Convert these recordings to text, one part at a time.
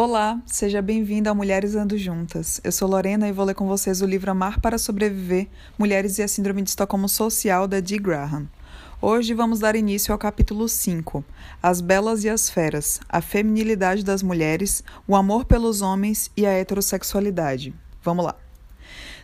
Olá, seja bem-vindo a Mulheres Ando Juntas. Eu sou Lorena e vou ler com vocês o livro Amar para Sobreviver: Mulheres e a Síndrome de Estocolmo Social, da Dee Graham. Hoje vamos dar início ao capítulo 5: As Belas e as Feras, a feminilidade das mulheres, o amor pelos homens e a heterossexualidade. Vamos lá.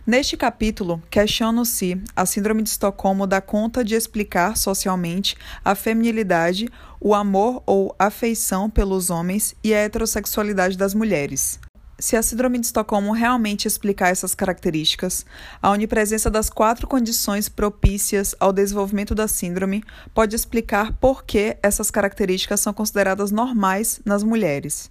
Neste capítulo, questiono se a Síndrome de Estocolmo dá conta de explicar socialmente a feminilidade, o amor ou afeição pelos homens e a heterossexualidade das mulheres. Se a Síndrome de Estocolmo realmente explicar essas características, a onipresença das quatro condições propícias ao desenvolvimento da síndrome pode explicar por que essas características são consideradas normais nas mulheres.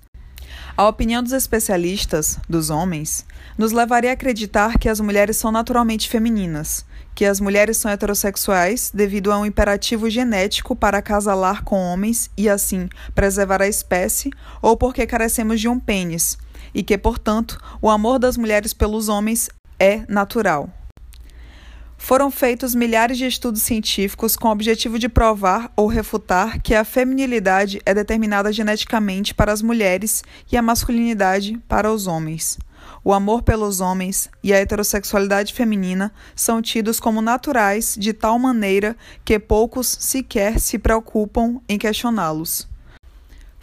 A opinião dos especialistas, dos homens, nos levaria a acreditar que as mulheres são naturalmente femininas, que as mulheres são heterossexuais devido a um imperativo genético para acasalar com homens e, assim, preservar a espécie, ou porque carecemos de um pênis, e que, portanto, o amor das mulheres pelos homens é natural. Foram feitos milhares de estudos científicos com o objetivo de provar ou refutar que a feminilidade é determinada geneticamente para as mulheres e a masculinidade para os homens. O amor pelos homens e a heterossexualidade feminina são tidos como naturais de tal maneira que poucos sequer se preocupam em questioná-los.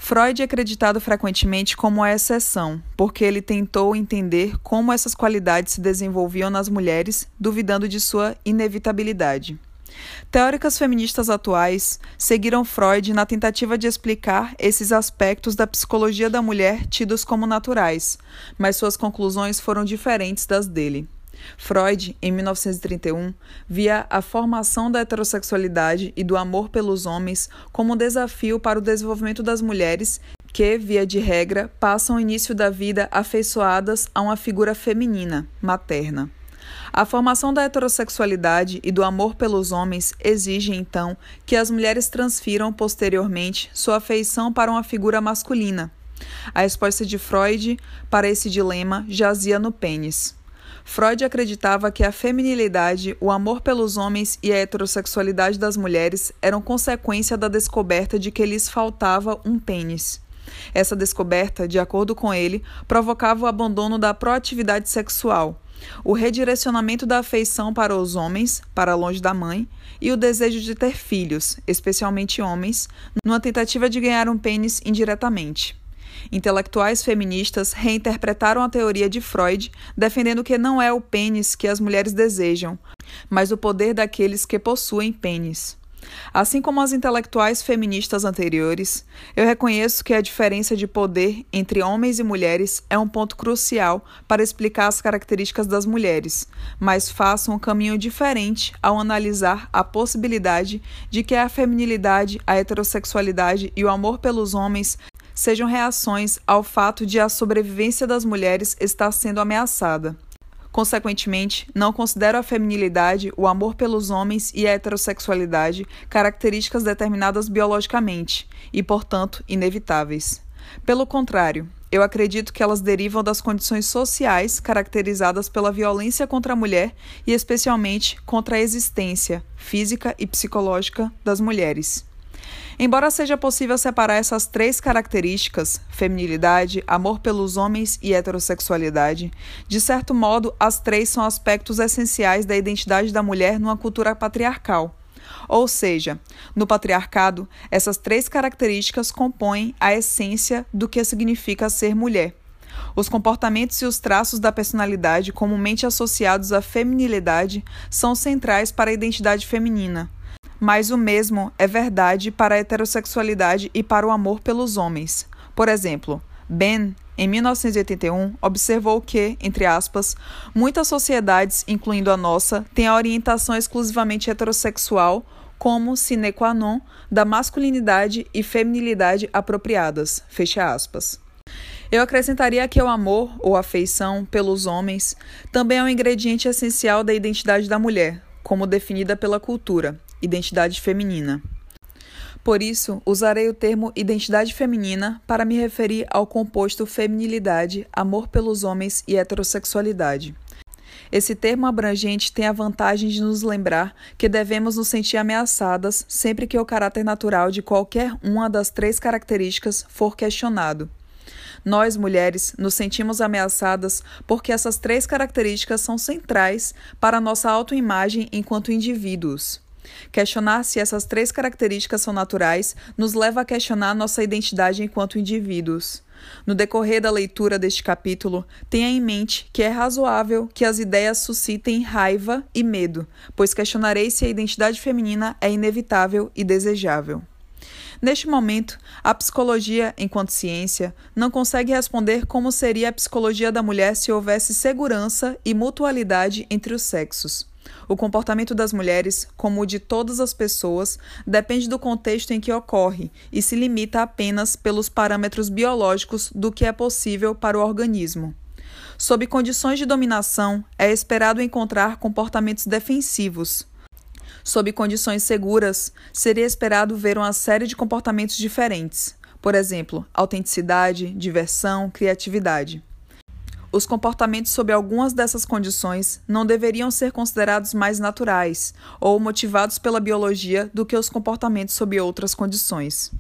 Freud é acreditado frequentemente como a exceção, porque ele tentou entender como essas qualidades se desenvolviam nas mulheres, duvidando de sua inevitabilidade. Teóricas feministas atuais seguiram Freud na tentativa de explicar esses aspectos da psicologia da mulher tidos como naturais, mas suas conclusões foram diferentes das dele. Freud, em 1931, via a formação da heterossexualidade e do amor pelos homens como um desafio para o desenvolvimento das mulheres que, via de regra, passam o início da vida afeiçoadas a uma figura feminina, materna. A formação da heterossexualidade e do amor pelos homens exige, então, que as mulheres transfiram posteriormente sua afeição para uma figura masculina. A resposta de Freud para esse dilema jazia no pênis. Freud acreditava que a feminilidade, o amor pelos homens e a heterossexualidade das mulheres eram consequência da descoberta de que lhes faltava um pênis. Essa descoberta, de acordo com ele, provocava o abandono da proatividade sexual, o redirecionamento da afeição para os homens, para longe da mãe, e o desejo de ter filhos, especialmente homens, numa tentativa de ganhar um pênis indiretamente. Intelectuais feministas reinterpretaram a teoria de Freud, defendendo que não é o pênis que as mulheres desejam, mas o poder daqueles que possuem pênis. Assim como as intelectuais feministas anteriores, eu reconheço que a diferença de poder entre homens e mulheres é um ponto crucial para explicar as características das mulheres, mas faço um caminho diferente ao analisar a possibilidade de que a feminilidade, a heterossexualidade e o amor pelos homens sejam reações ao fato de a sobrevivência das mulheres estar sendo ameaçada. Consequentemente, não considero a feminilidade, o amor pelos homens e a heterossexualidade características determinadas biologicamente e, portanto, inevitáveis. Pelo contrário, eu acredito que elas derivam das condições sociais caracterizadas pela violência contra a mulher e, especialmente, contra a existência física e psicológica das mulheres. Embora seja possível separar essas três características, feminilidade, amor pelos homens e heterossexualidade, de certo modo, as três são aspectos essenciais da identidade da mulher numa cultura patriarcal. Ou seja, no patriarcado, essas três características compõem a essência do que significa ser mulher. Os comportamentos e os traços da personalidade comumente associados à feminilidade são centrais para a identidade feminina mas o mesmo é verdade para a heterossexualidade e para o amor pelos homens. Por exemplo, Ben, em 1981, observou que, entre aspas, muitas sociedades, incluindo a nossa, têm a orientação exclusivamente heterossexual como sine qua non da masculinidade e feminilidade apropriadas. Fecha aspas. Eu acrescentaria que o amor ou afeição pelos homens também é um ingrediente essencial da identidade da mulher, como definida pela cultura, identidade feminina. Por isso, usarei o termo identidade feminina para me referir ao composto feminilidade, amor pelos homens e heterossexualidade. Esse termo abrangente tem a vantagem de nos lembrar que devemos nos sentir ameaçadas sempre que o caráter natural de qualquer uma das três características for questionado. Nós, mulheres, nos sentimos ameaçadas porque essas três características são centrais para a nossa autoimagem enquanto indivíduos. Questionar se essas três características são naturais nos leva a questionar nossa identidade enquanto indivíduos. No decorrer da leitura deste capítulo, tenha em mente que é razoável que as ideias suscitem raiva e medo, pois questionarei se a identidade feminina é inevitável e desejável. Neste momento, a psicologia, enquanto ciência, não consegue responder como seria a psicologia da mulher se houvesse segurança e mutualidade entre os sexos. O comportamento das mulheres, como o de todas as pessoas, depende do contexto em que ocorre e se limita apenas pelos parâmetros biológicos do que é possível para o organismo. Sob condições de dominação, é esperado encontrar comportamentos defensivos. Sob condições seguras, seria esperado ver uma série de comportamentos diferentes, por exemplo, autenticidade, diversão, criatividade. Os comportamentos sob algumas dessas condições não deveriam ser considerados mais naturais ou motivados pela biologia do que os comportamentos sob outras condições.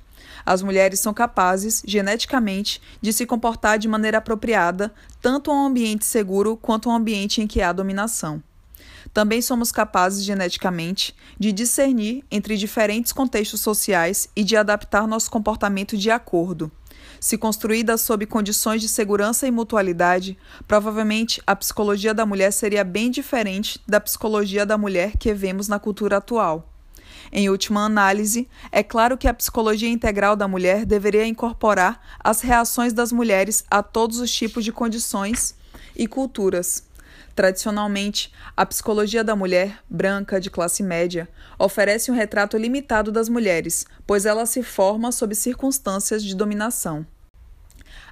As mulheres são capazes, geneticamente, de se comportar de maneira apropriada, tanto a um ambiente seguro quanto a um ambiente em que há dominação. Também somos capazes, geneticamente, de discernir entre diferentes contextos sociais e de adaptar nosso comportamento de acordo. Se construída sob condições de segurança e mutualidade, provavelmente a psicologia da mulher seria bem diferente da psicologia da mulher que vemos na cultura atual. Em última análise, é claro que a psicologia integral da mulher deveria incorporar as reações das mulheres a todos os tipos de condições e culturas. Tradicionalmente, a psicologia da mulher, branca, de classe média, oferece um retrato limitado das mulheres, pois ela se forma sob circunstâncias de dominação.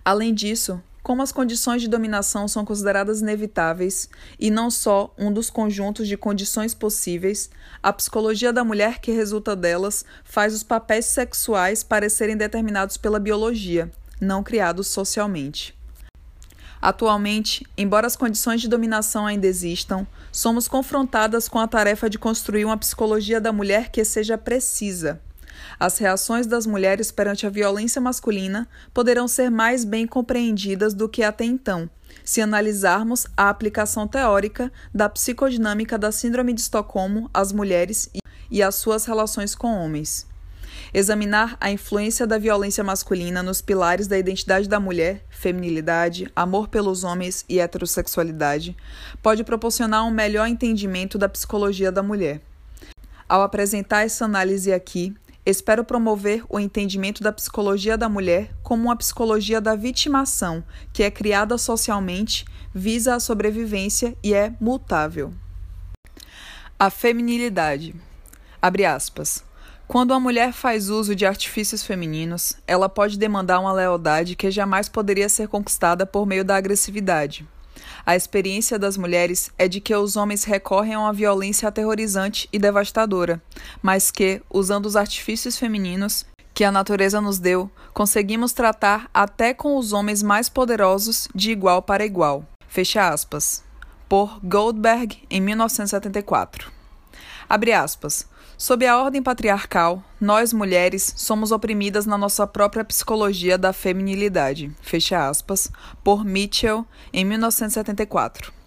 Além disso, como as condições de dominação são consideradas inevitáveis e não só um dos conjuntos de condições possíveis, a psicologia da mulher que resulta delas faz os papéis sexuais parecerem determinados pela biologia, não criados socialmente. Atualmente, embora as condições de dominação ainda existam, somos confrontadas com a tarefa de construir uma psicologia da mulher que seja precisa. As reações das mulheres perante a violência masculina poderão ser mais bem compreendidas do que até então, se analisarmos a aplicação teórica da psicodinâmica da Síndrome de Estocolmo às mulheres e às suas relações com homens. Examinar a influência da violência masculina nos pilares da identidade da mulher, feminilidade, amor pelos homens e heterossexualidade, pode proporcionar um melhor entendimento da psicologia da mulher. Ao apresentar essa análise aqui, espero promover o entendimento da psicologia da mulher como uma psicologia da vitimação, que é criada socialmente, visa a sobrevivência e é mutável. A feminilidade. Abre aspas. Quando a mulher faz uso de artifícios femininos, ela pode demandar uma lealdade que jamais poderia ser conquistada por meio da agressividade. A experiência das mulheres é de que os homens recorrem a uma violência aterrorizante e devastadora, mas que, usando os artifícios femininos que a natureza nos deu, conseguimos tratar até com os homens mais poderosos de igual para igual. Fecha aspas. Por Goldberg, em 1974. Abre aspas. Sob a ordem patriarcal, nós mulheres somos oprimidas na nossa própria psicologia da feminilidade. Fecha aspas. Por Mitchell, em 1974.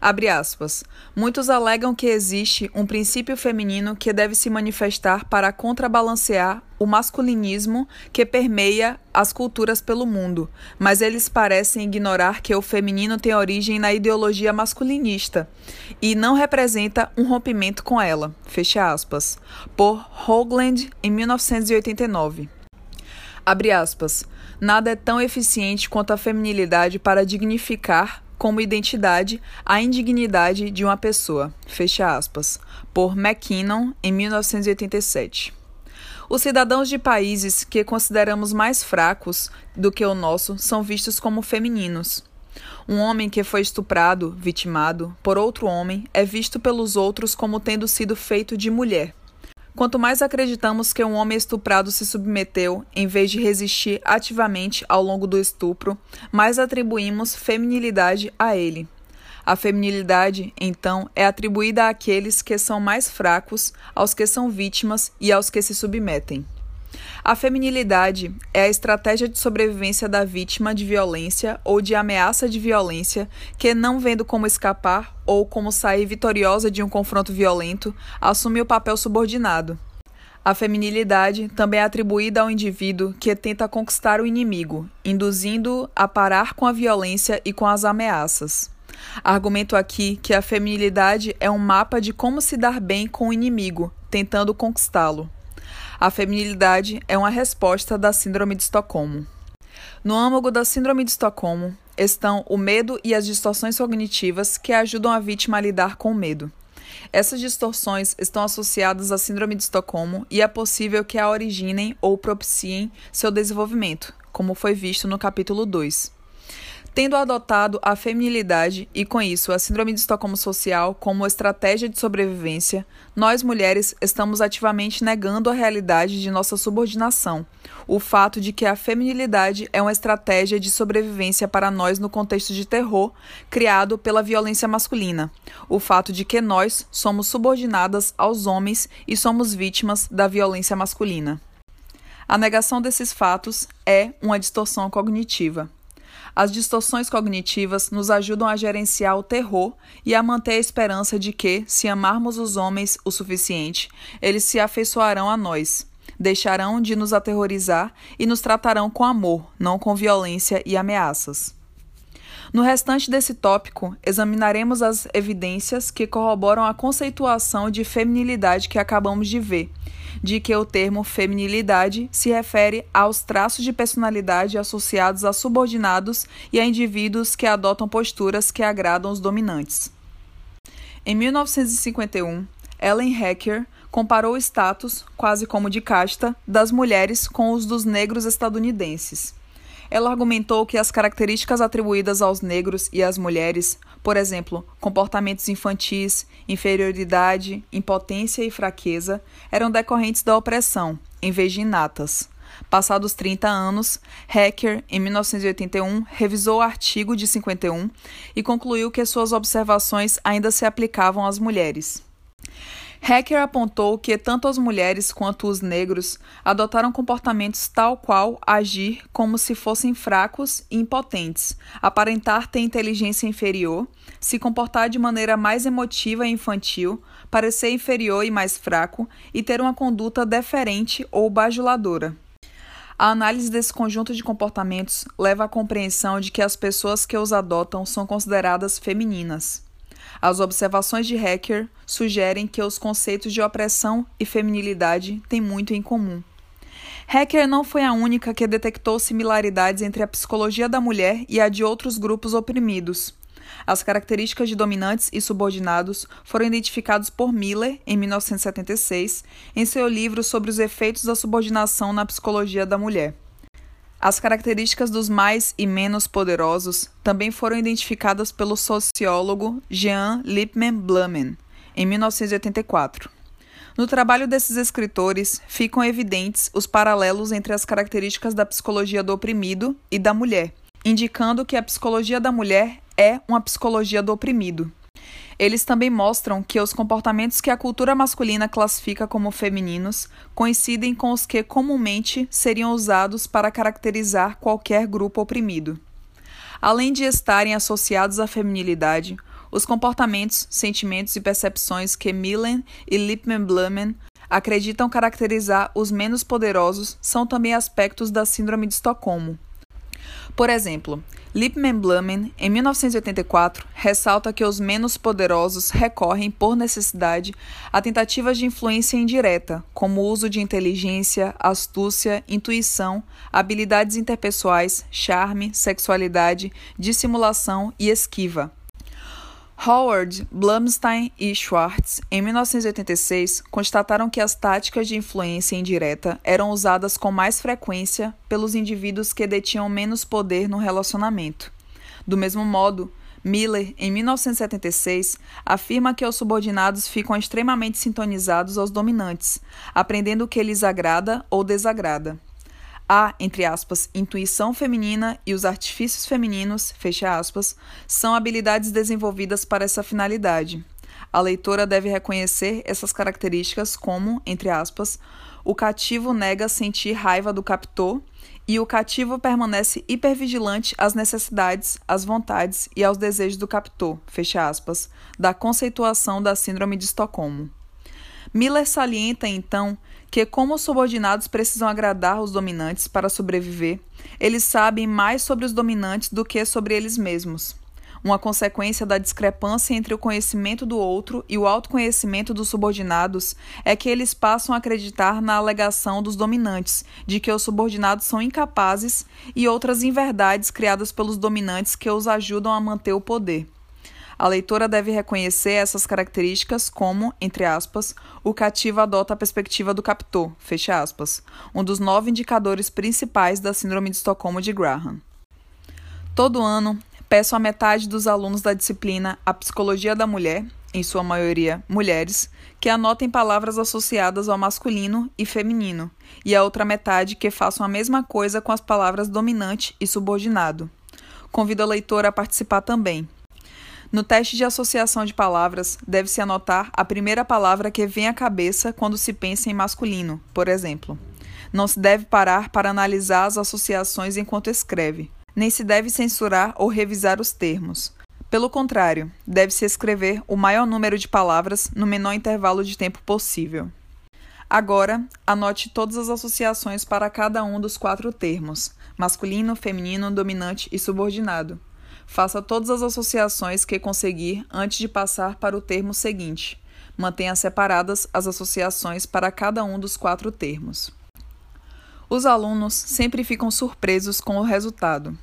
Abre aspas. Muitos alegam que existe um princípio feminino que deve se manifestar para contrabalancear o masculinismo que permeia as culturas pelo mundo, mas eles parecem ignorar que o feminino tem origem na ideologia masculinista e não representa um rompimento com ela. Fecha aspas. Por Hoagland, em 1989. Abre aspas. Nada é tão eficiente quanto a feminilidade para dignificar como identidade a indignidade de uma pessoa. Fecha aspas. Por McKinnon, em 1987. Os cidadãos de países que consideramos mais fracos do que o nosso são vistos como femininos. Um homem que foi estuprado, vitimado, por outro homem é visto pelos outros como tendo sido feito de mulher. Quanto mais acreditamos que um homem estuprado se submeteu, em vez de resistir ativamente ao longo do estupro, mais atribuímos feminilidade a ele. A feminilidade, então, é atribuída àqueles que são mais fracos, aos que são vítimas e aos que se submetem. A feminilidade é a estratégia de sobrevivência da vítima de violência ou de ameaça de violência que, não vendo como escapar ou como sair vitoriosa de um confronto violento, assume o papel subordinado. A feminilidade também é atribuída ao indivíduo que tenta conquistar o inimigo, induzindo-o a parar com a violência e com as ameaças. Argumento aqui que a feminilidade é um mapa de como se dar bem com o inimigo, tentando conquistá-lo. A feminilidade é uma resposta da Síndrome de Estocolmo. No âmago da Síndrome de Estocolmo estão o medo e as distorções cognitivas que ajudam a vítima a lidar com o medo. Essas distorções estão associadas à Síndrome de Estocolmo e é possível que a originem ou propiciem seu desenvolvimento, como foi visto no capítulo 2 tendo adotado a feminilidade e, com isso, a Síndrome de Estocolmo Social como estratégia de sobrevivência, nós mulheres estamos ativamente negando a realidade de nossa subordinação, o fato de que a feminilidade é uma estratégia de sobrevivência para nós no contexto de terror criado pela violência masculina, o fato de que nós somos subordinadas aos homens e somos vítimas da violência masculina. A negação desses fatos é uma distorção cognitiva. As distorções cognitivas nos ajudam a gerenciar o terror e a manter a esperança de que, se amarmos os homens o suficiente, eles se afeiçoarão a nós, deixarão de nos aterrorizar e nos tratarão com amor, não com violência e ameaças. No restante desse tópico, examinaremos as evidências que corroboram a conceituação de feminilidade que acabamos de ver de que o termo feminilidade se refere aos traços de personalidade associados a subordinados e a indivíduos que adotam posturas que agradam os dominantes. Em 1951, Ellen Hacker comparou o status, quase como de casta, das mulheres com os dos negros estadunidenses. Ela argumentou que as características atribuídas aos negros e às mulheres, por exemplo, comportamentos infantis, inferioridade, impotência e fraqueza, eram decorrentes da opressão, em vez de inatas. Passados 30 anos, Hacker, em 1981, revisou o artigo de 51 e concluiu que suas observações ainda se aplicavam às mulheres. Hacker apontou que tanto as mulheres quanto os negros adotaram comportamentos tal qual agir como se fossem fracos e impotentes, aparentar ter inteligência inferior, se comportar de maneira mais emotiva e infantil, parecer inferior e mais fraco e ter uma conduta deferente ou bajuladora. A análise desse conjunto de comportamentos leva à compreensão de que as pessoas que os adotam são consideradas femininas. As observações de Hacker sugerem que os conceitos de opressão e feminilidade têm muito em comum. Hacker não foi a única que detectou similaridades entre a psicologia da mulher e a de outros grupos oprimidos. As características de dominantes e subordinados foram identificados por Miller em 1976 em seu livro sobre os efeitos da subordinação na psicologia da mulher. As características dos mais e menos poderosos também foram identificadas pelo sociólogo Jean Lippmann Blumen, em 1984. No trabalho desses escritores, ficam evidentes os paralelos entre as características da psicologia do oprimido e da mulher, indicando que a psicologia da mulher é uma psicologia do oprimido. Eles também mostram que os comportamentos que a cultura masculina classifica como femininos coincidem com os que comumente seriam usados para caracterizar qualquer grupo oprimido. Além de estarem associados à feminilidade, os comportamentos, sentimentos e percepções que Millen e Lippmann Blumen acreditam caracterizar os menos poderosos são também aspectos da Síndrome de Estocolmo. Por exemplo, Lippmann Blumen, em 1984, ressalta que os menos poderosos recorrem, por necessidade, a tentativas de influência indireta, como o uso de inteligência, astúcia, intuição, habilidades interpessoais, charme, sexualidade, dissimulação e esquiva. Howard, Blumstein e Schwartz, em 1986, constataram que as táticas de influência indireta eram usadas com mais frequência pelos indivíduos que detinham menos poder no relacionamento. Do mesmo modo, Miller, em 1976, afirma que os subordinados ficam extremamente sintonizados aos dominantes, aprendendo o que lhes agrada ou desagrada. A, entre aspas, intuição feminina e os artifícios femininos, fecha aspas, são habilidades desenvolvidas para essa finalidade. A leitora deve reconhecer essas características como, entre aspas, o cativo nega sentir raiva do captor e o cativo permanece hipervigilante às necessidades, às vontades e aos desejos do captor, fecha aspas, da conceituação da síndrome de Estocolmo. Miller salienta então que, como os subordinados precisam agradar os dominantes para sobreviver, eles sabem mais sobre os dominantes do que sobre eles mesmos. Uma consequência da discrepância entre o conhecimento do outro e o autoconhecimento dos subordinados é que eles passam a acreditar na alegação dos dominantes de que os subordinados são incapazes e outras inverdades criadas pelos dominantes que os ajudam a manter o poder. A leitora deve reconhecer essas características como, entre aspas, o cativo adota a perspectiva do captor, fecha aspas, um dos nove indicadores principais da Síndrome de Estocolmo de Graham. Todo ano, peço a metade dos alunos da disciplina A Psicologia da Mulher, em sua maioria mulheres, que anotem palavras associadas ao masculino e feminino, e a outra metade que façam a mesma coisa com as palavras dominante e subordinado. Convido a leitora a participar também. No teste de associação de palavras, deve-se anotar a primeira palavra que vem à cabeça quando se pensa em masculino, por exemplo. Não se deve parar para analisar as associações enquanto escreve, nem se deve censurar ou revisar os termos. Pelo contrário, deve-se escrever o maior número de palavras no menor intervalo de tempo possível. Agora, anote todas as associações para cada um dos quatro termos: masculino, feminino, dominante e subordinado. Faça todas as associações que conseguir antes de passar para o termo seguinte. Mantenha separadas as associações para cada um dos quatro termos. Os alunos sempre ficam surpresos com o resultado.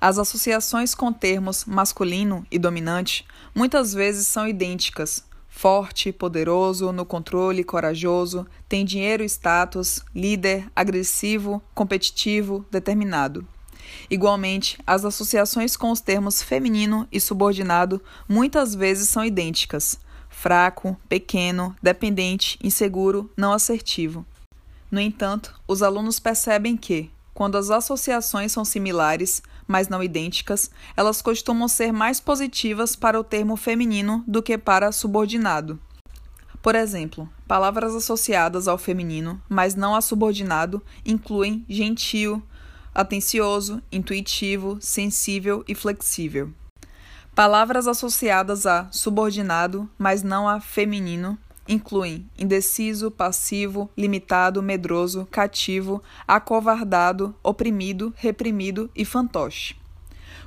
As associações com termos masculino e dominante muitas vezes são idênticas. Forte, poderoso, no controle, corajoso, tem dinheiro e status, líder, agressivo, competitivo, determinado. Igualmente, as associações com os termos feminino e subordinado muitas vezes são idênticas: fraco, pequeno, dependente, inseguro, não assertivo. No entanto, os alunos percebem que, quando as associações são similares, mas não idênticas, elas costumam ser mais positivas para o termo feminino do que para subordinado. Por exemplo, palavras associadas ao feminino, mas não a subordinado, incluem gentil, atencioso, intuitivo, sensível e flexível. Palavras associadas a subordinado, mas não a feminino, incluem indeciso, passivo, limitado, medroso, cativo, acovardado, oprimido, reprimido e fantoche.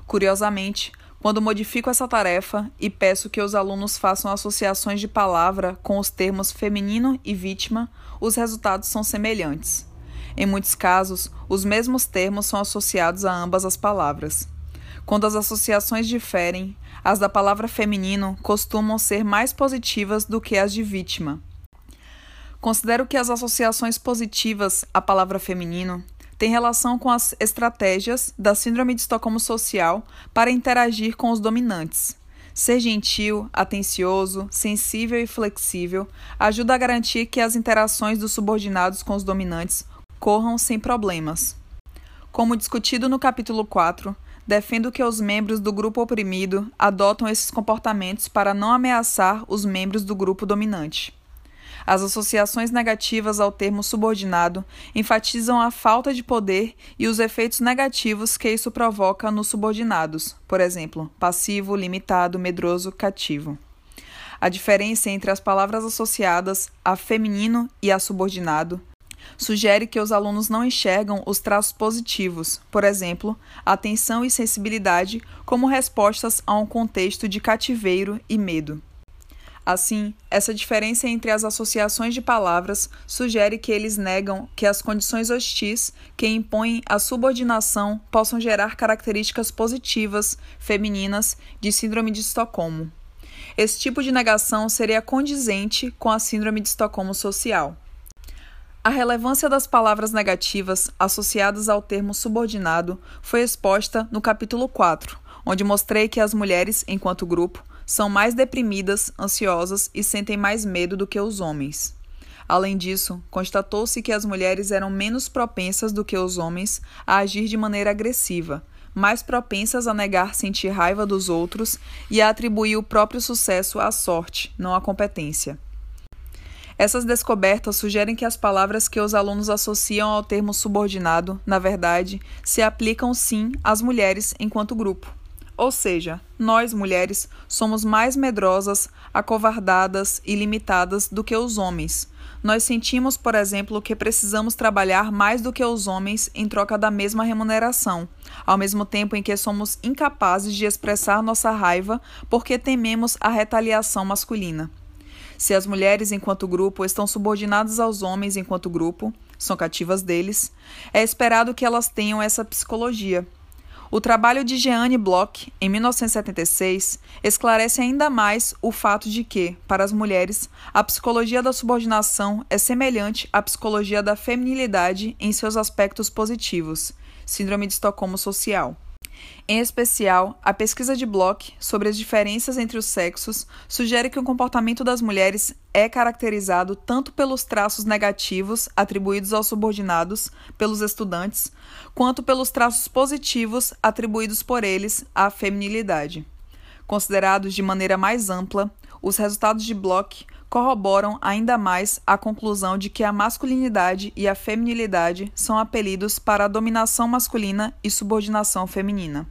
Curiosamente, quando modifico essa tarefa e peço que os alunos façam associações de palavra com os termos feminino e vítima, os resultados são semelhantes. Em muitos casos, os mesmos termos são associados a ambas as palavras. Quando as associações diferem, as da palavra feminino costumam ser mais positivas do que as de vítima. Considero que as associações positivas à palavra feminino têm relação com as estratégias da Síndrome de Estocolmo Social para interagir com os dominantes. Ser gentil, atencioso, sensível e flexível ajuda a garantir que as interações dos subordinados com os dominantes corram sem problemas. Como discutido no capítulo 4, defendo que os membros do grupo oprimido adotam esses comportamentos para não ameaçar os membros do grupo dominante. As associações negativas ao termo subordinado enfatizam a falta de poder e os efeitos negativos que isso provoca nos subordinados, por exemplo, passivo, limitado, medroso, cativo. A diferença entre as palavras associadas a feminino e a subordinado sugere que os alunos não enxergam os traços positivos, por exemplo, atenção e sensibilidade, como respostas a um contexto de cativeiro e medo. Assim, essa diferença entre as associações de palavras sugere que eles negam que as condições hostis que impõem a subordinação possam gerar características positivas, femininas, de Síndrome de Estocolmo. Esse tipo de negação seria condizente com a Síndrome de Estocolmo social. A relevância das palavras negativas associadas ao termo subordinado foi exposta no capítulo 4, onde mostrei que as mulheres, enquanto grupo, são mais deprimidas, ansiosas e sentem mais medo do que os homens. Além disso, constatou-se que as mulheres eram menos propensas do que os homens a agir de maneira agressiva, mais propensas a negar sentir raiva dos outros e a atribuir o próprio sucesso à sorte, não à competência. Essas descobertas sugerem que as palavras que os alunos associam ao termo subordinado, na verdade, se aplicam sim às mulheres enquanto grupo. Ou seja, nós mulheres somos mais medrosas, acovardadas e limitadas do que os homens. Nós sentimos, por exemplo, que precisamos trabalhar mais do que os homens em troca da mesma remuneração, ao mesmo tempo em que somos incapazes de expressar nossa raiva porque tememos a retaliação masculina. Se as mulheres, enquanto grupo, estão subordinadas aos homens enquanto grupo, são cativas deles, é esperado que elas tenham essa psicologia o trabalho de Jeanne Bloch, em 1976, esclarece ainda mais o fato de que, para as mulheres, a psicologia da subordinação é semelhante à psicologia da feminilidade em seus aspectos positivos, síndrome de Estocolmo social. Em especial, a pesquisa de Bloch sobre as diferenças entre os sexos sugere que o comportamento das mulheres é caracterizado tanto pelos traços negativos atribuídos aos subordinados pelos estudantes, quanto pelos traços positivos atribuídos por eles à feminilidade. Considerados de maneira mais ampla, os resultados de Bloch corroboram ainda mais a conclusão de que a masculinidade e a feminilidade são apelidos para a dominação masculina e subordinação feminina.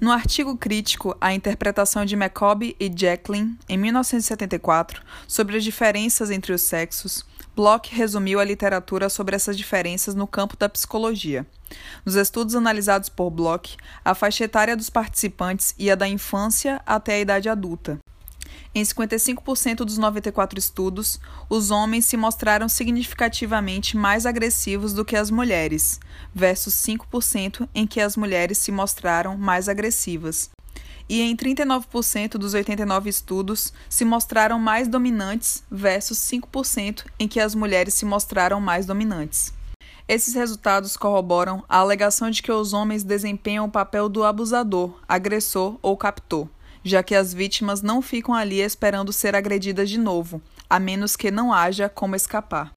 No artigo crítico A Interpretação de McCobb e Jacqueline, em 1974, sobre as diferenças entre os sexos, Bloch resumiu a literatura sobre essas diferenças no campo da psicologia. Nos estudos analisados por Bloch, a faixa etária dos participantes ia da infância até a idade adulta. Em 55% dos 94 estudos, os homens se mostraram significativamente mais agressivos do que as mulheres, versus 5% em que as mulheres se mostraram mais agressivas. E em 39% dos 89 estudos, se mostraram mais dominantes, versus 5% em que as mulheres se mostraram mais dominantes. Esses resultados corroboram a alegação de que os homens desempenham o papel do abusador, agressor ou captor já que as vítimas não ficam ali esperando ser agredidas de novo, a menos que não haja como escapar.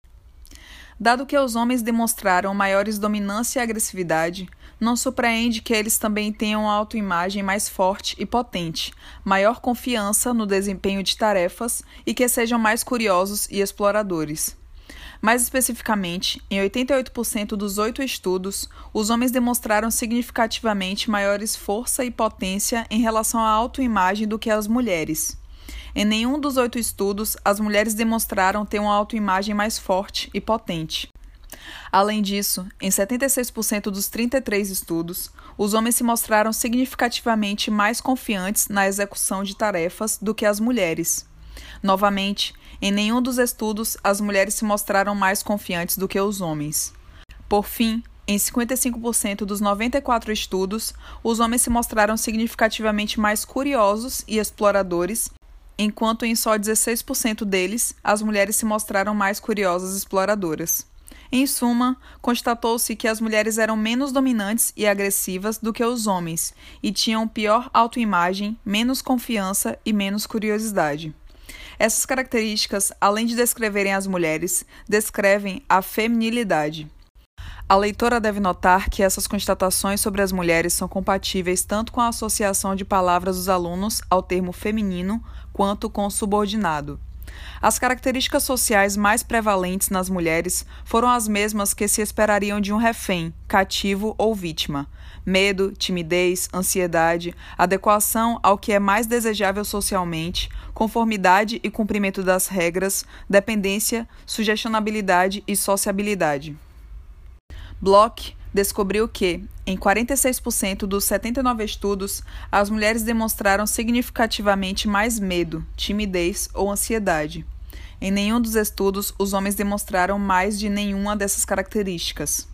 Dado que os homens demonstraram maiores dominância e agressividade, não surpreende que eles também tenham autoimagem mais forte e potente, maior confiança no desempenho de tarefas e que sejam mais curiosos e exploradores. Mais especificamente, em 88% dos oito estudos, os homens demonstraram significativamente maiores força e potência em relação à autoimagem do que as mulheres. Em nenhum dos oito estudos, as mulheres demonstraram ter uma autoimagem mais forte e potente. Além disso, em 76% dos 33 estudos, os homens se mostraram significativamente mais confiantes na execução de tarefas do que as mulheres. Novamente, em nenhum dos estudos as mulheres se mostraram mais confiantes do que os homens. Por fim, em 55% dos 94 estudos, os homens se mostraram significativamente mais curiosos e exploradores, enquanto em só 16% deles as mulheres se mostraram mais curiosas e exploradoras. Em suma, constatou-se que as mulheres eram menos dominantes e agressivas do que os homens e tinham pior autoimagem, menos confiança e menos curiosidade. Essas características, além de descreverem as mulheres, descrevem a feminilidade. A leitora deve notar que essas constatações sobre as mulheres são compatíveis tanto com a associação de palavras dos alunos ao termo feminino quanto com subordinado. As características sociais mais prevalentes nas mulheres foram as mesmas que se esperariam de um refém, cativo ou vítima: medo, timidez, ansiedade, adequação ao que é mais desejável socialmente, conformidade e cumprimento das regras, dependência, sugestionabilidade e sociabilidade. Bloch descobriu que, em 46% dos 79 estudos, as mulheres demonstraram significativamente mais medo, timidez ou ansiedade. Em nenhum dos estudos, os homens demonstraram mais de nenhuma dessas características.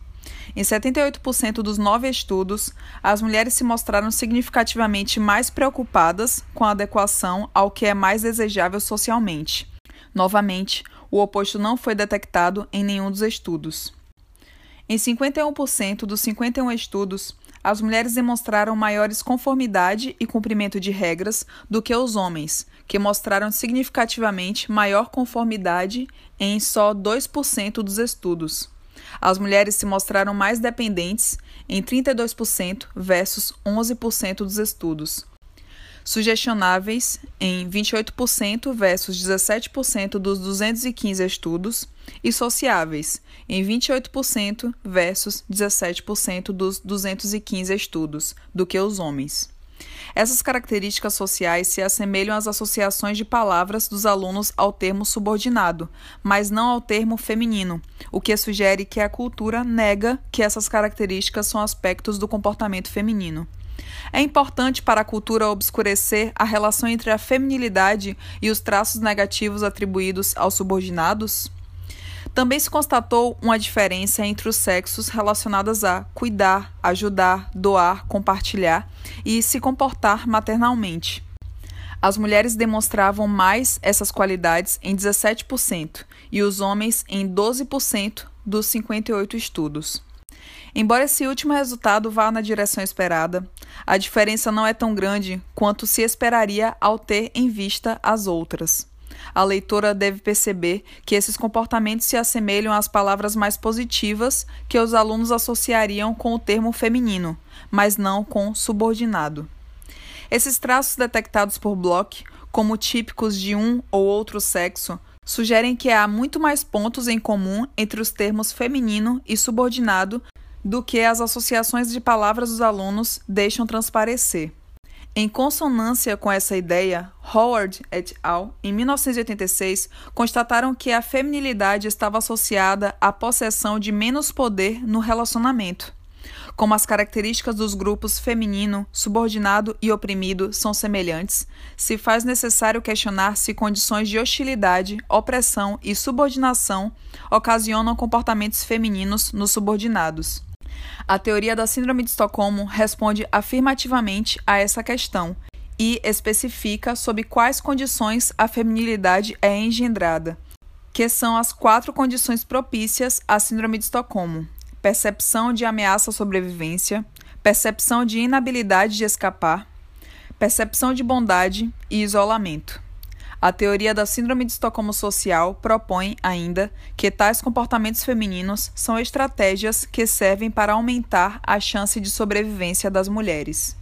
Em 78% dos nove estudos, as mulheres se mostraram significativamente mais preocupadas com a adequação ao que é mais desejável socialmente. Novamente, o oposto não foi detectado em nenhum dos estudos. Em 51% dos 51 estudos, as mulheres demonstraram maiores conformidade e cumprimento de regras do que os homens, que mostraram significativamente maior conformidade em só 2% dos estudos. As mulheres se mostraram mais dependentes em 32% versus 11% dos estudos. Sugestionáveis em 28% versus 17% dos 215 estudos e sociáveis em 28% versus 17% dos 215 estudos do que os homens. Essas características sociais se assemelham às associações de palavras dos alunos ao termo subordinado, mas não ao termo feminino, o que sugere que a cultura nega que essas características são aspectos do comportamento feminino. É importante para a cultura obscurecer a relação entre a feminilidade e os traços negativos atribuídos aos subordinados? Também se constatou uma diferença entre os sexos relacionadas a cuidar, ajudar, doar, compartilhar e se comportar maternalmente. As mulheres demonstravam mais essas qualidades em 17% e os homens em 12% dos 58 estudos. Embora esse último resultado vá na direção esperada, a diferença não é tão grande quanto se esperaria ao ter em vista as outras a leitora deve perceber que esses comportamentos se assemelham às palavras mais positivas que os alunos associariam com o termo feminino, mas não com subordinado. Esses traços detectados por Bloch como típicos de um ou outro sexo sugerem que há muito mais pontos em comum entre os termos feminino e subordinado do que as associações de palavras dos alunos deixam transparecer. Em consonância com essa ideia, Howard et al., em 1986, constataram que a feminilidade estava associada à possessão de menos poder no relacionamento. Como as características dos grupos feminino, subordinado e oprimido são semelhantes, se faz necessário questionar se condições de hostilidade, opressão e subordinação ocasionam comportamentos femininos nos subordinados. A teoria da Síndrome de Estocolmo responde afirmativamente a essa questão e especifica sob quais condições a feminilidade é engendrada, que são as quatro condições propícias à Síndrome de Estocolmo: percepção de ameaça à sobrevivência, percepção de inabilidade de escapar, percepção de bondade e isolamento. A teoria da Síndrome de Estocolmo Social propõe, ainda, que tais comportamentos femininos são estratégias que servem para aumentar a chance de sobrevivência das mulheres.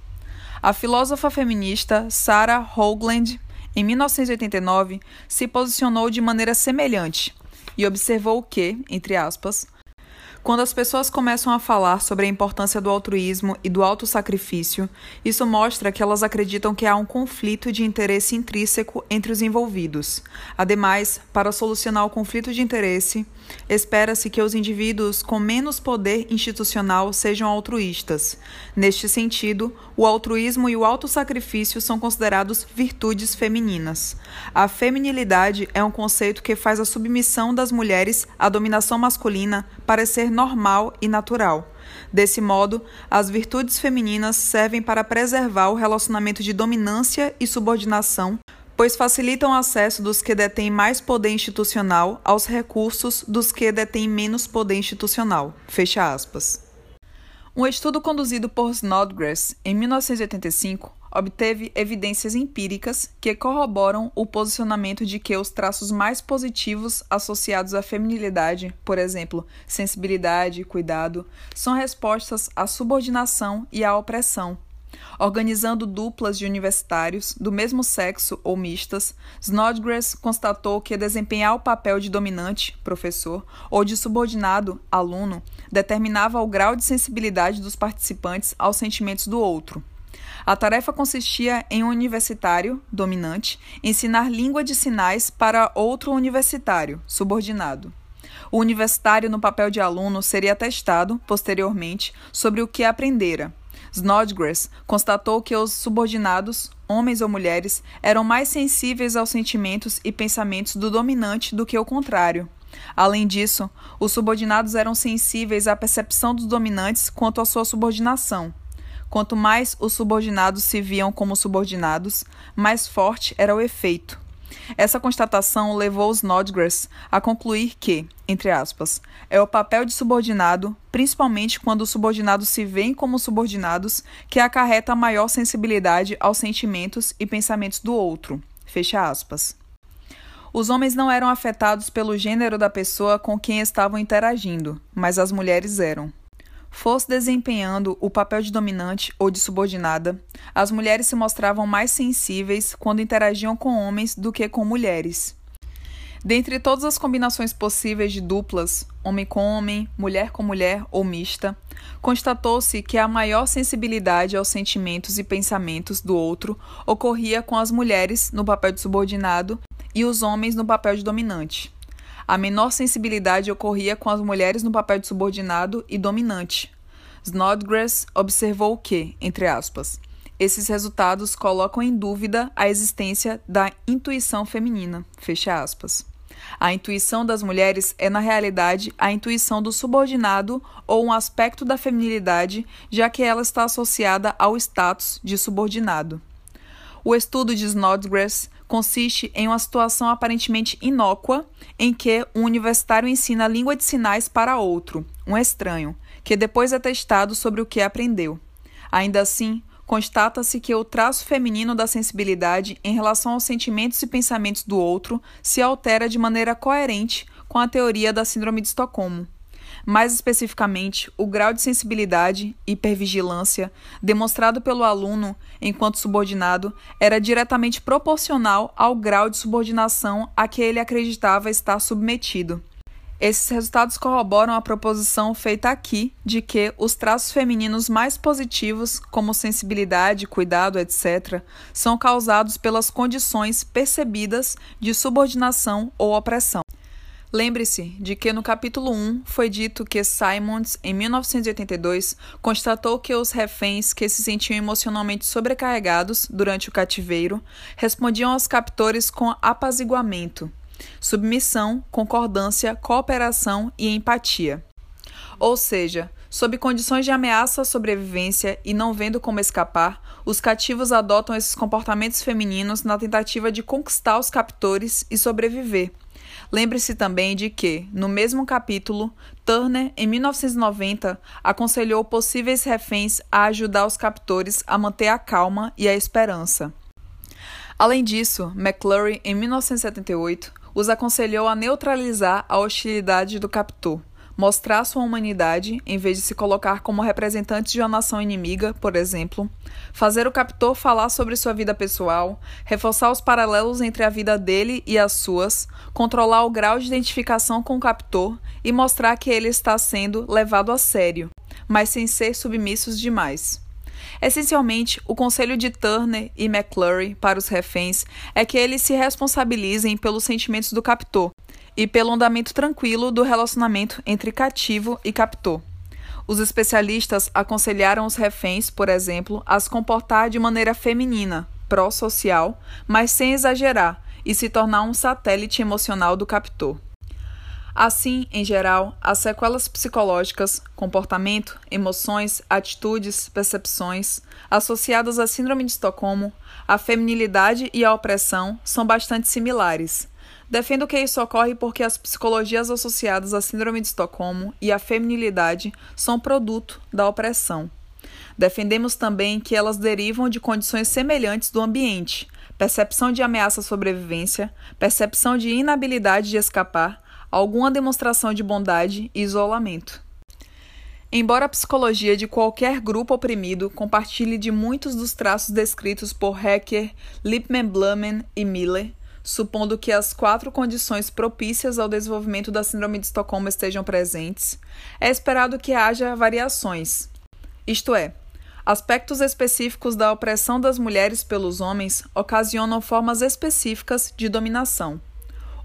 A filósofa feminista Sarah Hoagland, em 1989, se posicionou de maneira semelhante e observou que, entre aspas, quando as pessoas começam a falar sobre a importância do altruísmo e do autossacrifício, isso mostra que elas acreditam que há um conflito de interesse intrínseco entre os envolvidos. Ademais, para solucionar o conflito de interesse, espera-se que os indivíduos com menos poder institucional sejam altruístas. Neste sentido, o altruísmo e o autossacrifício são considerados virtudes femininas. A feminilidade é um conceito que faz a submissão das mulheres à dominação masculina parecer normal e natural. Desse modo, as virtudes femininas servem para preservar o relacionamento de dominância e subordinação, pois facilitam o acesso dos que detêm mais poder institucional aos recursos dos que detêm menos poder institucional. Fecha aspas. Um estudo conduzido por Snodgrass em 1985 obteve evidências empíricas que corroboram o posicionamento de que os traços mais positivos associados à feminilidade, por exemplo, sensibilidade cuidado, são respostas à subordinação e à opressão. Organizando duplas de universitários do mesmo sexo ou mistas, Snodgrass constatou que desempenhar o papel de dominante, professor, ou de subordinado, aluno, determinava o grau de sensibilidade dos participantes aos sentimentos do outro. A tarefa consistia em um universitário, dominante, ensinar língua de sinais para outro universitário, subordinado. O universitário, no papel de aluno, seria testado, posteriormente, sobre o que aprendera. Snodgrass constatou que os subordinados, homens ou mulheres, eram mais sensíveis aos sentimentos e pensamentos do dominante do que o contrário. Além disso, os subordinados eram sensíveis à percepção dos dominantes quanto à sua subordinação. Quanto mais os subordinados se viam como subordinados, mais forte era o efeito. Essa constatação levou Snodgrass a concluir que, entre aspas, é o papel de subordinado, principalmente quando os subordinados se veem como subordinados, que acarreta maior sensibilidade aos sentimentos e pensamentos do outro. Fecha aspas. Os homens não eram afetados pelo gênero da pessoa com quem estavam interagindo, mas as mulheres eram. Fosse desempenhando o papel de dominante ou de subordinada, as mulheres se mostravam mais sensíveis quando interagiam com homens do que com mulheres. Dentre todas as combinações possíveis de duplas, homem com homem, mulher com mulher ou mista, constatou-se que a maior sensibilidade aos sentimentos e pensamentos do outro ocorria com as mulheres no papel de subordinado e os homens no papel de dominante. A menor sensibilidade ocorria com as mulheres no papel de subordinado e dominante. Snodgrass observou que, entre aspas, esses resultados colocam em dúvida a existência da intuição feminina. Fecha aspas. A intuição das mulheres é, na realidade, a intuição do subordinado ou um aspecto da feminilidade, já que ela está associada ao status de subordinado. O estudo de Snodgrass consiste em uma situação aparentemente inócua em que um universitário ensina a língua de sinais para outro, um estranho, que depois é testado sobre o que aprendeu. Ainda assim, constata-se que o traço feminino da sensibilidade em relação aos sentimentos e pensamentos do outro se altera de maneira coerente com a teoria da Síndrome de Estocolmo. Mais especificamente, o grau de sensibilidade, hipervigilância, demonstrado pelo aluno enquanto subordinado era diretamente proporcional ao grau de subordinação a que ele acreditava estar submetido. Esses resultados corroboram a proposição feita aqui de que os traços femininos mais positivos, como sensibilidade, cuidado, etc., são causados pelas condições percebidas de subordinação ou opressão. Lembre-se de que no capítulo 1 foi dito que Simons, em 1982, constatou que os reféns que se sentiam emocionalmente sobrecarregados durante o cativeiro respondiam aos captores com apaziguamento submissão, concordância, cooperação e empatia. Ou seja, sob condições de ameaça à sobrevivência e não vendo como escapar, os cativos adotam esses comportamentos femininos na tentativa de conquistar os captores e sobreviver. Lembre-se também de que, no mesmo capítulo, Turner, em 1990, aconselhou possíveis reféns a ajudar os captores a manter a calma e a esperança. Além disso, McClure, em 1978, os aconselhou a neutralizar a hostilidade do captor, mostrar sua humanidade em vez de se colocar como representante de uma nação inimiga, por exemplo, fazer o captor falar sobre sua vida pessoal, reforçar os paralelos entre a vida dele e as suas, controlar o grau de identificação com o captor e mostrar que ele está sendo levado a sério, mas sem ser submissos demais. Essencialmente, o conselho de Turner e McClure para os reféns é que eles se responsabilizem pelos sentimentos do captor e pelo andamento tranquilo do relacionamento entre cativo e captor. Os especialistas aconselharam os reféns, por exemplo, a se comportar de maneira feminina, pró-social, mas sem exagerar e se tornar um satélite emocional do captor. Assim, em geral, as sequelas psicológicas, comportamento, emoções, atitudes, percepções associadas à Síndrome de Estocolmo, a feminilidade e a opressão são bastante similares. Defendo que isso ocorre porque as psicologias associadas à Síndrome de Estocolmo e à feminilidade são produto da opressão. Defendemos também que elas derivam de condições semelhantes do ambiente, percepção de ameaça à sobrevivência, percepção de inabilidade de escapar, alguma demonstração de bondade e isolamento. Embora a psicologia de qualquer grupo oprimido compartilhe de muitos dos traços descritos por Hecker, Lippmann Blumen e Miller, supondo que as quatro condições propícias ao desenvolvimento da Síndrome de Estocolmo estejam presentes, é esperado que haja variações. Isto é, aspectos específicos da opressão das mulheres pelos homens ocasionam formas específicas de dominação.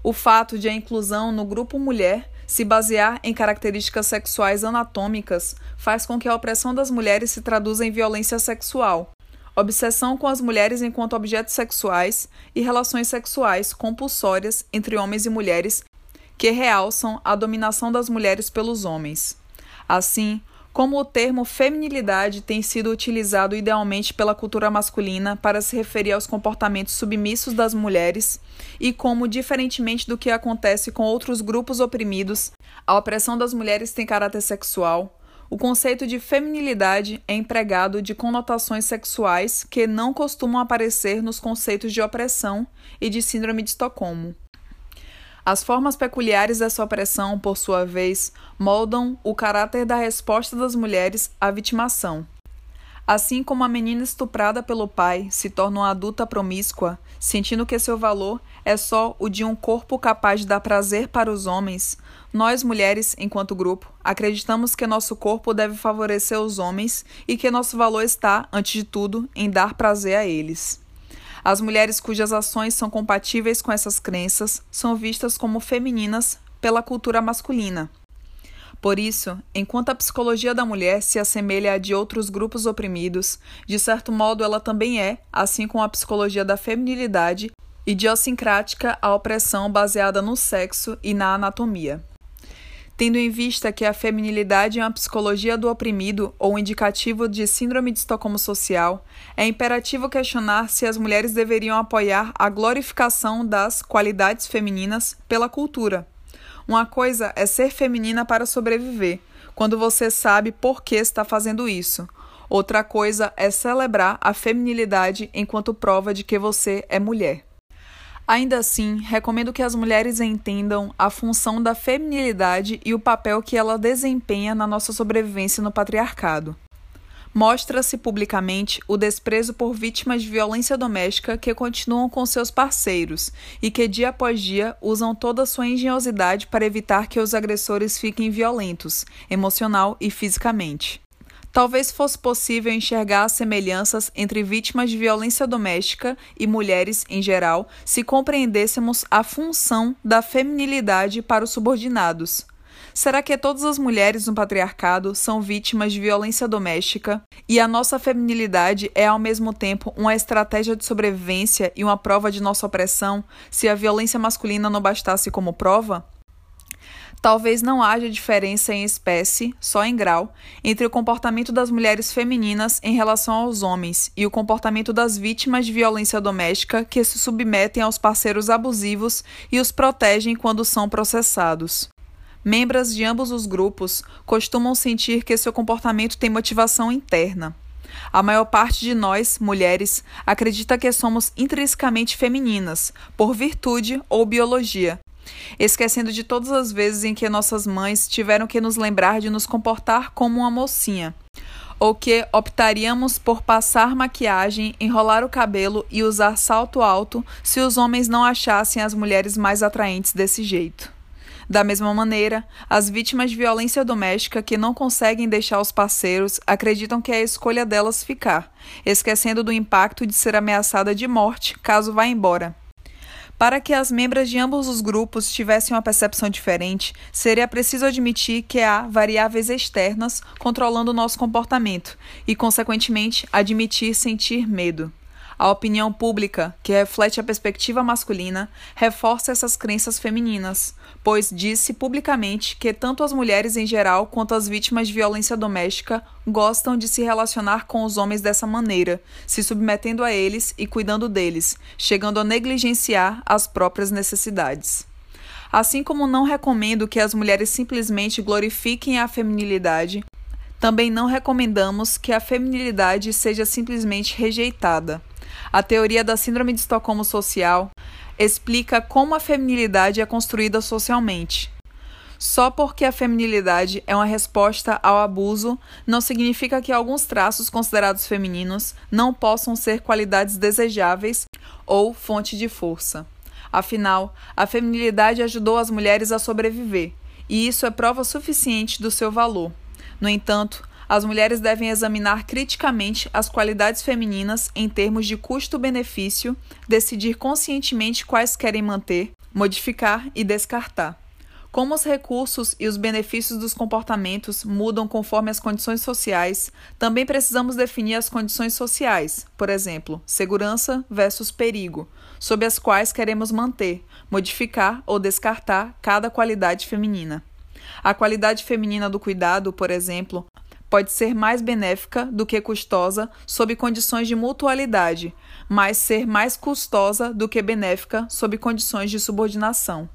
O fato de a inclusão no grupo mulher se basear em características sexuais anatômicas faz com que a opressão das mulheres se traduza em violência sexual, obsessão com as mulheres enquanto objetos sexuais e relações sexuais compulsórias entre homens e mulheres que realçam a dominação das mulheres pelos homens. Assim, como o termo feminilidade tem sido utilizado idealmente pela cultura masculina para se referir aos comportamentos submissos das mulheres, e como, diferentemente do que acontece com outros grupos oprimidos, a opressão das mulheres tem caráter sexual, o conceito de feminilidade é empregado de conotações sexuais que não costumam aparecer nos conceitos de opressão e de síndrome de Estocolmo. As formas peculiares dessa opressão, por sua vez, moldam o caráter da resposta das mulheres à vitimação. Assim como a menina estuprada pelo pai se torna uma adulta promíscua, sentindo que seu valor é só o de um corpo capaz de dar prazer para os homens, nós mulheres, enquanto grupo, acreditamos que nosso corpo deve favorecer os homens e que nosso valor está, antes de tudo, em dar prazer a eles. As mulheres cujas ações são compatíveis com essas crenças são vistas como femininas pela cultura masculina. Por isso, enquanto a psicologia da mulher se assemelha à de outros grupos oprimidos, de certo modo ela também é, assim como a psicologia da feminilidade, idiosincrática à opressão baseada no sexo e na anatomia. Tendo em vista que a feminilidade é uma psicologia do oprimido ou indicativo de síndrome de Estocolmo social, é imperativo questionar se as mulheres deveriam apoiar a glorificação das qualidades femininas pela cultura uma coisa é ser feminina para sobreviver, quando você sabe por que está fazendo isso. Outra coisa é celebrar a feminilidade enquanto prova de que você é mulher. Ainda assim, recomendo que as mulheres entendam a função da feminilidade e o papel que ela desempenha na nossa sobrevivência no patriarcado. Mostra-se publicamente o desprezo por vítimas de violência doméstica que continuam com seus parceiros e que dia após dia usam toda a sua engenhosidade para evitar que os agressores fiquem violentos, emocional e fisicamente. Talvez fosse possível enxergar as semelhanças entre vítimas de violência doméstica e mulheres em geral se compreendêssemos a função da feminilidade para os subordinados. Será que todas as mulheres no patriarcado são vítimas de violência doméstica e a nossa feminilidade é ao mesmo tempo uma estratégia de sobrevivência e uma prova de nossa opressão, se a violência masculina não bastasse como prova? Talvez não haja diferença em espécie, só em grau, entre o comportamento das mulheres femininas em relação aos homens e o comportamento das vítimas de violência doméstica que se submetem aos parceiros abusivos e os protegem quando são processados. Membros de ambos os grupos costumam sentir que seu comportamento tem motivação interna. A maior parte de nós, mulheres, acredita que somos intrinsecamente femininas, por virtude ou biologia, esquecendo de todas as vezes em que nossas mães tiveram que nos lembrar de nos comportar como uma mocinha, ou que optaríamos por passar maquiagem, enrolar o cabelo e usar salto alto se os homens não achassem as mulheres mais atraentes desse jeito. Da mesma maneira, as vítimas de violência doméstica que não conseguem deixar os parceiros acreditam que é a escolha delas ficar, esquecendo do impacto de ser ameaçada de morte caso vá embora. Para que as membros de ambos os grupos tivessem uma percepção diferente, seria preciso admitir que há variáveis externas controlando o nosso comportamento e, consequentemente, admitir sentir medo. A opinião pública, que reflete a perspectiva masculina, reforça essas crenças femininas, pois disse publicamente que tanto as mulheres em geral quanto as vítimas de violência doméstica gostam de se relacionar com os homens dessa maneira, se submetendo a eles e cuidando deles, chegando a negligenciar as próprias necessidades. Assim como não recomendo que as mulheres simplesmente glorifiquem a feminilidade, também não recomendamos que a feminilidade seja simplesmente rejeitada. A teoria da Síndrome de Estocolmo Social explica como a feminilidade é construída socialmente. Só porque a feminilidade é uma resposta ao abuso não significa que alguns traços considerados femininos não possam ser qualidades desejáveis ou fonte de força. Afinal, a feminilidade ajudou as mulheres a sobreviver, e isso é prova suficiente do seu valor. No entanto, as mulheres devem examinar criticamente as qualidades femininas em termos de custo-benefício, decidir conscientemente quais querem manter, modificar e descartar. Como os recursos e os benefícios dos comportamentos mudam conforme as condições sociais, também precisamos definir as condições sociais, por exemplo, segurança versus perigo, sob as quais queremos manter, modificar ou descartar cada qualidade feminina. A qualidade feminina do cuidado, por exemplo, pode ser mais benéfica do que custosa sob condições de mutualidade, mas ser mais custosa do que benéfica sob condições de subordinação.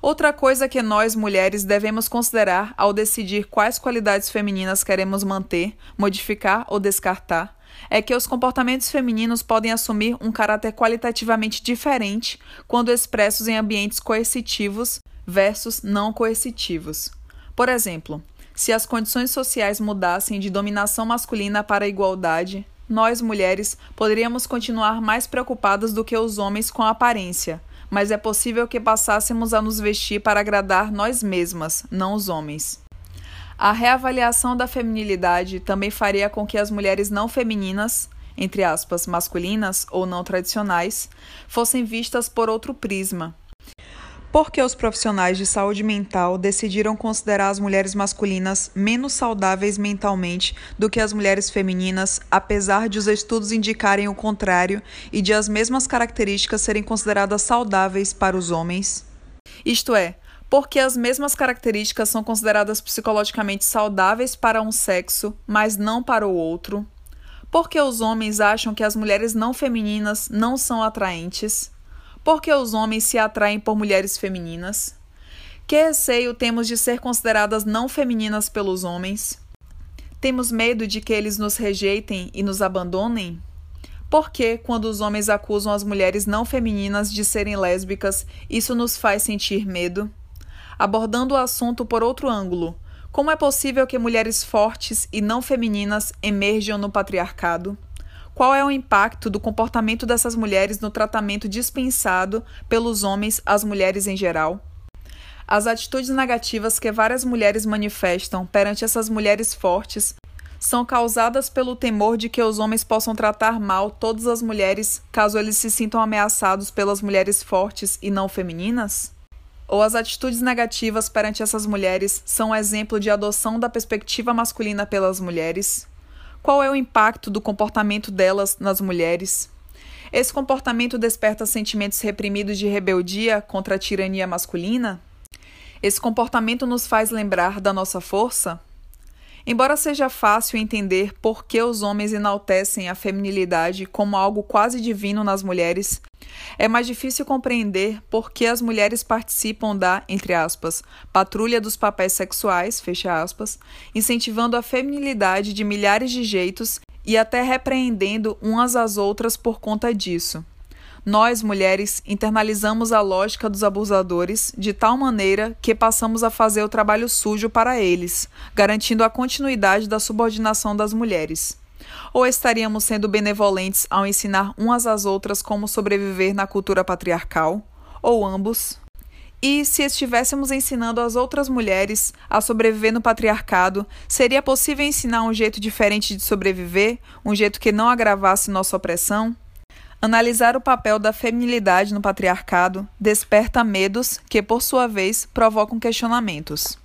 Outra coisa que nós, mulheres, devemos considerar ao decidir quais qualidades femininas queremos manter, modificar ou descartar é que os comportamentos femininos podem assumir um caráter qualitativamente diferente quando expressos em ambientes coercitivos versus não coercitivos. Por exemplo, se as condições sociais mudassem de dominação masculina para igualdade, nós mulheres poderíamos continuar mais preocupadas do que os homens com a aparência, mas é possível que passássemos a nos vestir para agradar nós mesmas, não os homens. A reavaliação da feminilidade também faria com que as mulheres não femininas, entre aspas, masculinas ou não tradicionais, fossem vistas por outro prisma, porque os profissionais de saúde mental decidiram considerar as mulheres masculinas menos saudáveis mentalmente do que as mulheres femininas, apesar de os estudos indicarem o contrário e de as mesmas características serem consideradas saudáveis para os homens? Isto é, porque as mesmas características são consideradas psicologicamente saudáveis para um sexo, mas não para o outro? Porque os homens acham que as mulheres não femininas não são atraentes? Porque os homens se atraem por mulheres femininas? Que receio temos de ser consideradas não femininas pelos homens? Temos medo de que eles nos rejeitem e nos abandonem? Porque, quando os homens acusam as mulheres não femininas de serem lésbicas, isso nos faz sentir medo? Abordando o assunto por outro ângulo, como é possível que mulheres fortes e não femininas emerjam no patriarcado? Qual é o impacto do comportamento dessas mulheres no tratamento dispensado pelos homens às mulheres em geral? As atitudes negativas que várias mulheres manifestam perante essas mulheres fortes são causadas pelo temor de que os homens possam tratar mal todas as mulheres caso eles se sintam ameaçados pelas mulheres fortes e não femininas? Ou as atitudes negativas perante essas mulheres são um exemplo de adoção da perspectiva masculina pelas mulheres? Qual é o impacto do comportamento delas nas mulheres? Esse comportamento desperta sentimentos reprimidos de rebeldia contra a tirania masculina? Esse comportamento nos faz lembrar da nossa força? Embora seja fácil entender por que os homens enaltecem a feminilidade como algo quase divino nas mulheres, é mais difícil compreender por que as mulheres participam da, entre aspas, patrulha dos papéis sexuais, fecha aspas, incentivando a feminilidade de milhares de jeitos e até repreendendo umas às outras por conta disso. Nós, mulheres, internalizamos a lógica dos abusadores de tal maneira que passamos a fazer o trabalho sujo para eles, garantindo a continuidade da subordinação das mulheres. Ou estaríamos sendo benevolentes ao ensinar umas às outras como sobreviver na cultura patriarcal? Ou ambos? E se estivéssemos ensinando as outras mulheres a sobreviver no patriarcado, seria possível ensinar um jeito diferente de sobreviver, um jeito que não agravasse nossa opressão? Analisar o papel da feminilidade no patriarcado desperta medos que, por sua vez, provocam questionamentos.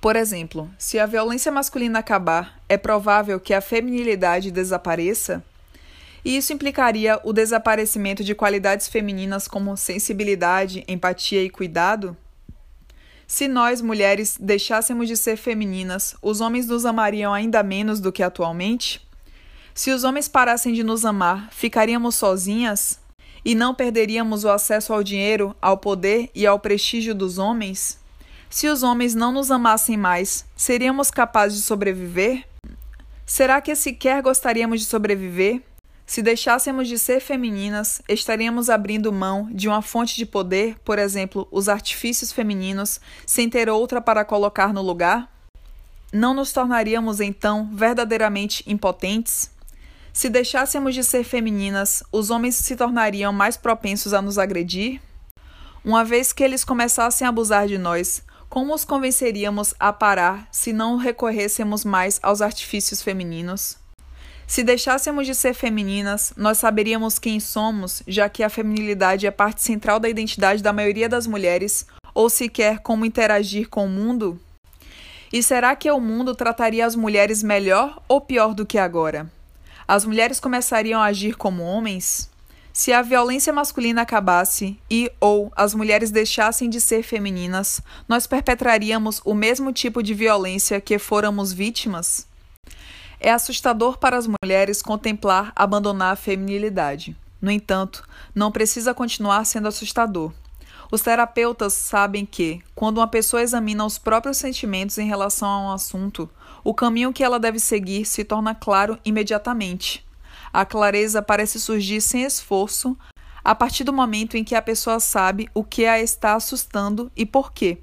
Por exemplo, se a violência masculina acabar, é provável que a feminilidade desapareça? E isso implicaria o desaparecimento de qualidades femininas como sensibilidade, empatia e cuidado? Se nós, mulheres, deixássemos de ser femininas, os homens nos amariam ainda menos do que atualmente? Se os homens parassem de nos amar, ficaríamos sozinhas? E não perderíamos o acesso ao dinheiro, ao poder e ao prestígio dos homens? Se os homens não nos amassem mais, seríamos capazes de sobreviver? Será que sequer gostaríamos de sobreviver? Se deixássemos de ser femininas, estaríamos abrindo mão de uma fonte de poder, por exemplo, os artifícios femininos, sem ter outra para colocar no lugar? Não nos tornaríamos então verdadeiramente impotentes? Se deixássemos de ser femininas, os homens se tornariam mais propensos a nos agredir? Uma vez que eles começassem a abusar de nós, como os convenceríamos a parar se não recorrêssemos mais aos artifícios femininos? Se deixássemos de ser femininas, nós saberíamos quem somos, já que a feminilidade é parte central da identidade da maioria das mulheres, ou sequer como interagir com o mundo? E será que o mundo trataria as mulheres melhor ou pior do que agora? As mulheres começariam a agir como homens? Se a violência masculina acabasse e ou as mulheres deixassem de ser femininas, nós perpetraríamos o mesmo tipo de violência que fôramos vítimas? É assustador para as mulheres contemplar abandonar a feminilidade. No entanto, não precisa continuar sendo assustador. Os terapeutas sabem que, quando uma pessoa examina os próprios sentimentos em relação a um assunto, o caminho que ela deve seguir se torna claro imediatamente. A clareza parece surgir sem esforço a partir do momento em que a pessoa sabe o que a está assustando e por quê.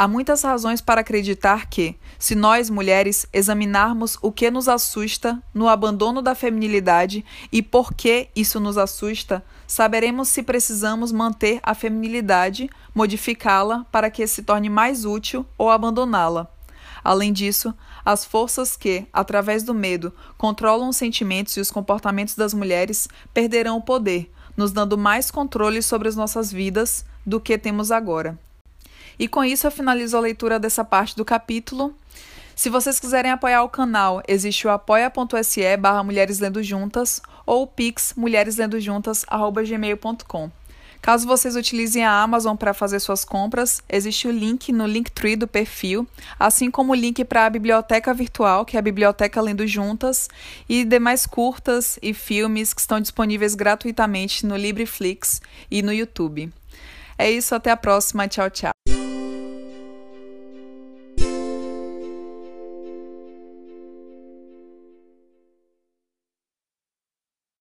Há muitas razões para acreditar que, se nós mulheres examinarmos o que nos assusta no abandono da feminilidade e por que isso nos assusta, saberemos se precisamos manter a feminilidade, modificá-la para que se torne mais útil ou abandoná-la. Além disso, as forças que, através do medo, controlam os sentimentos e os comportamentos das mulheres perderão o poder, nos dando mais controle sobre as nossas vidas do que temos agora. E com isso eu finalizo a leitura dessa parte do capítulo. Se vocês quiserem apoiar o canal, existe o apoia.se barra Mulheres Lendo Juntas ou o pix mulhereslendojuntas.gmail.com. Caso vocês utilizem a Amazon para fazer suas compras, existe o link no Linktree do perfil, assim como o link para a biblioteca virtual, que é a Biblioteca Lendo Juntas, e demais curtas e filmes que estão disponíveis gratuitamente no Libreflix e no YouTube. É isso, até a próxima. Tchau, tchau.